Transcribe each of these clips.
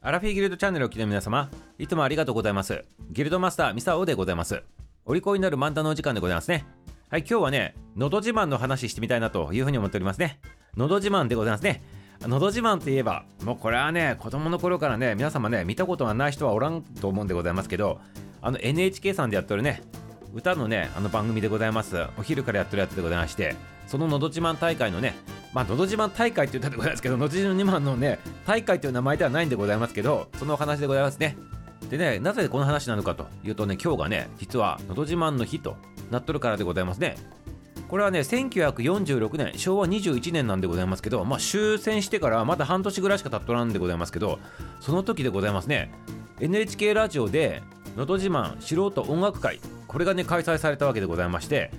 アラフィーギルドチャンネルを聞きの皆様、いつもありがとうございます。ギルドマスター、ミサオでございます。お利口になる漫談のお時間でございますね。はい、今日はね、のど自慢の話してみたいなというふうに思っておりますね。のど自慢でございますね。のど自慢といえば、もうこれはね、子供の頃からね、皆様ね、見たことがない人はおらんと思うんでございますけど、あの NHK さんでやってるね、歌のね、あの番組でございます。お昼からやってるやつでございまして、そののど自慢大会のね、まあ、のど自慢大会って言ったでございますけど、のど自慢のね、大会という名前ではないんでございますけど、そのお話でございますね。でね、なぜこの話なのかというとね、今日がね、実はのど自慢の日となっとるからでございますね。これはね、1946年、昭和21年なんでございますけど、まあ、終戦してからまだ半年ぐらいしか経っとらんでございますけど、その時でございますね、NHK ラジオで、のど自慢素人音楽会、これがね、開催されたわけでございまして、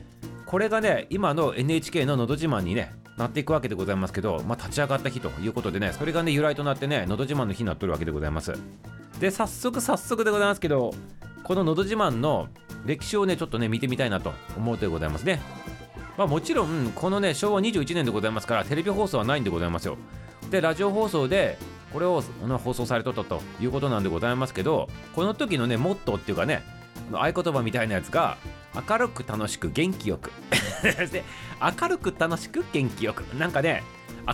これがね、今の NHK ののど自慢にね、なっていくわけでございますけど、まあ、立ち上がった日ということでね、それがね、由来となってね、のど自慢の日になっとるわけでございます。で、早速早速でございますけど、こののど自慢の歴史をね、ちょっとね、見てみたいなと思うでございますね。まあ、もちろん、このね、昭和21年でございますから、テレビ放送はないんでございますよ。で、ラジオ放送で、これを放送されとったということなんでございますけど、この時のね、モットーっていうかね、合言葉みたいなやつが、明るく楽しく元気よくで明るく楽しく元気よく。なんかね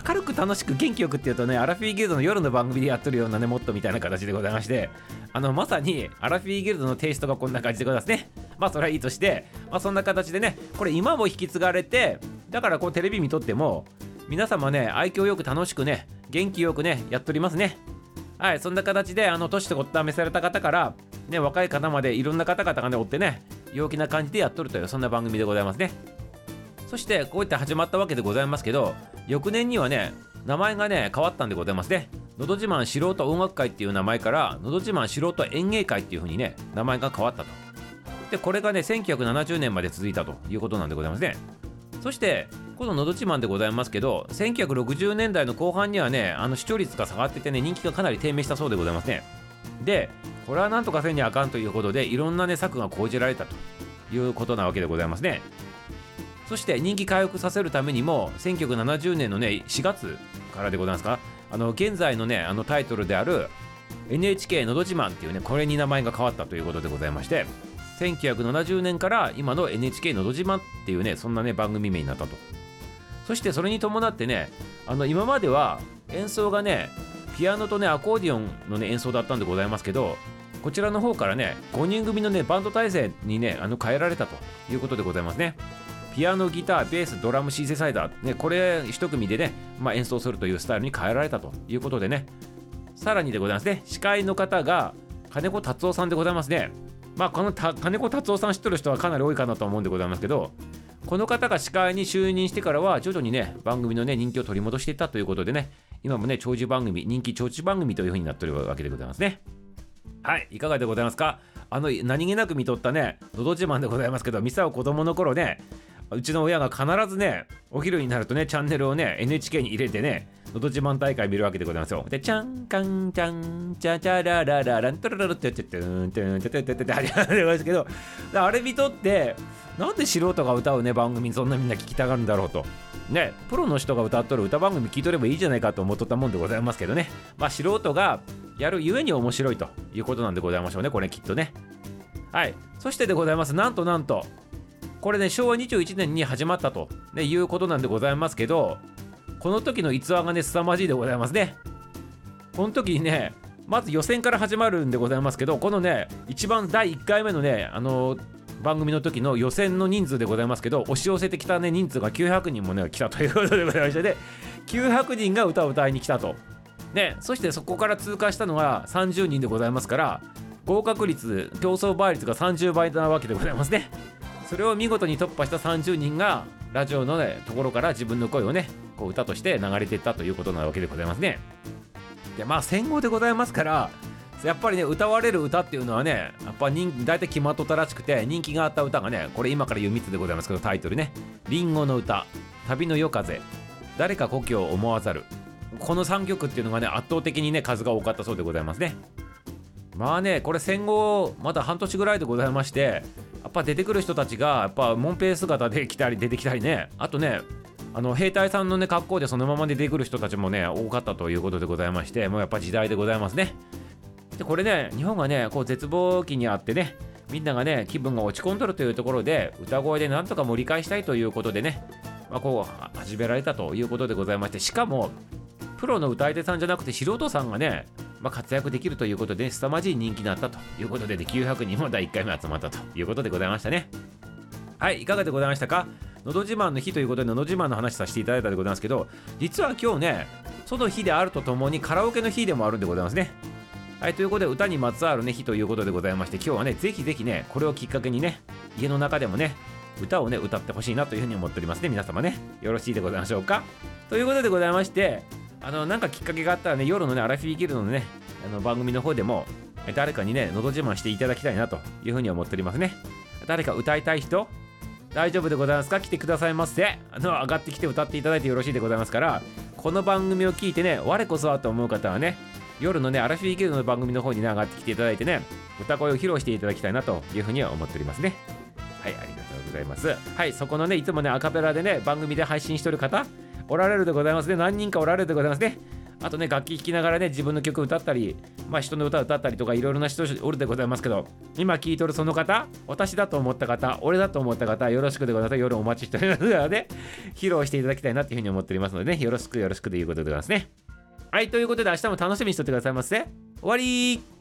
明るく楽しく元気よくっていうとねアラフィーギルドの夜の番組でやってるようなねモットみたいな形でございましてあのまさにアラフィーギルドのテイストがこんな感じでございますね。まあそれはいいとしてまあそんな形でねこれ今も引き継がれてだからこうテレビ見とっても皆様ね愛嬌よく楽しくね元気よくねやっておりますね。はいそんな形であの年とごっためされた方からね若い方までいろんな方々がね追ってね陽気な感じでやっとるというそんな番組でございますね。そしてこういった始まったわけでございますけど翌年にはね名前がね変わったんでございますね。のど自慢素人音楽会っていう名前からのど自慢素人演芸会っていう風にね名前が変わったと。でこれがね1970年まで続いたということなんでございますね。そしてこののど自慢でございますけど1960年代の後半にはねあの視聴率が下がっててね人気がかなり低迷したそうでございますね。でこれはなんとかせんにあかんということでいろんなね策が講じられたということなわけでございますね。そして人気回復させるためにも1970年のね4月からでございますか？あの現在のねあのタイトルである NHK のど自慢っていうねこれに名前が変わったということでございまして1970年から今の NHK のど自慢っていうねそんなね番組名になったと。そしてそれに伴ってねあの今までは演奏がねピアノとねアコーディオンのね演奏だったんでございますけどこちらの方からね5人組のねバンド体制にねあの変えられたということでございますね。ピアノギターベースドラムシンセサイザー、ね、これ一組でね、まあ、演奏するというスタイルに変えられたということでね。さらにでございますね。司会の方が金子達夫さんでございますね。まあこの金子達夫さん知ってる人はかなり多いかなと思うんでございますけどこの方が司会に就任してからは徐々にね番組のね人気を取り戻していったということでね今もね長寿番組人気長寿番組というふうになっているわけでございますね。はいいかがでございますか？あの何気なく見とったねのど自慢でございますけどミサを子供の頃ねうちの親が必ずねお昼になるとねチャンネルをね NHK に入れてねのど自慢大会見るわけでございますよ。でチャンカンチャンチャチャララララントラララってやっててんてんててててて始まるんですけどあれ見とってなんで素人が歌うね番組そんなみんな聞きたがるんだろうとねプロの人が歌っとる歌番組聞いとればいいじゃないかと思っとったもんでございますけどねまあ素人がやるゆえに面白いということなんでございましょうねこれきっとねはいそしてでございますなんとなんとこれね昭和21年に始まったと、ね、いうことなんでございますけどこの時の逸話がね凄まじいでございますね。この時にねまず予選から始まるんでございますけどこのね一番第1回目のねあの番組の時の予選の人数でございますけど押し寄せてきたね人数が900人もね来たということでございましてで900人が歌を歌いに来たと。ねそしてそこから通過したのが30人でございますから合格率競争倍率が30倍なわけでございますね。それを見事に突破した30人がラジオの、ね、ところから自分の声をねこう歌として流れていったということなわけでございますね。でまあ戦後でございますからやっぱりね歌われる歌っていうのはねやっぱ人大体決まっとったらしくて人気があった歌がねこれ今から言う3つでございますけどタイトルね「りんごの歌」「旅の夜風」「誰か故郷を思わざる」この3曲っていうのがね圧倒的にね数が多かったそうでございますね。まあねこれ戦後まだ半年ぐらいでございましてぱ出てくる人たちがやっぱモンペ姿で来たり出てきたりね。あとねあの兵隊さんのね格好でそのままで出てくる人たちもね多かったということでございましてもうやっぱ時代でございますね。でこれね日本がねこう絶望期にあってねみんながね気分が落ち込んどるというところで歌声でなんとか盛り返したいということでね、まあ、こう始められたということでございましてしかもプロの歌い手さんじゃなくて素人さんがね、まあ、活躍できるということで、ね、凄まじい人気になったということでで900人も第1回目集まったということでございましたね。はいいかがでございましたか？のど自慢の日ということでのど自慢の話させていただいたでございますけど実は今日ねその日であるとともにカラオケの日でもあるんでございますね。はいということで歌にまつわるね日ということでございまして今日はねぜひぜひねこれをきっかけにね家の中でもね歌をね歌ってほしいなというふうに思っておりますね皆様ね。よろしいでございましょうか？ということでございましてあのなんかきっかけがあったらね夜のねアラフィーギルドのねあの番組の方でも誰かにねのど自慢していただきたいなというふうに思っておりますね。誰か歌いたい人大丈夫でございますか？来てくださいませ。あの上がってきて歌っていただいてよろしいでございますからこの番組を聞いてね我こそはと思う方はね夜のねアラフィーギルドの番組の方にね上がってきていただいてね歌声を披露していただきたいなというふうには思っておりますね。はいありがとうございます。はいそこのねいつもねアカペラでね番組で配信してる方おられるでございますね。何人かおられるでございますね。あとね楽器弾きながらね自分の曲歌ったりまあ人の歌歌ったりとかいろいろな人おるでございますけど今聴いとるその方私だと思った方俺だと思った方よろしくでございます。夜お待ちしておりますので披露していただきたいなっていうふうに思っておりますのでね。よろしくよろしくということでございますね。はいということで明日も楽しみにしておいてくださいませ。終わり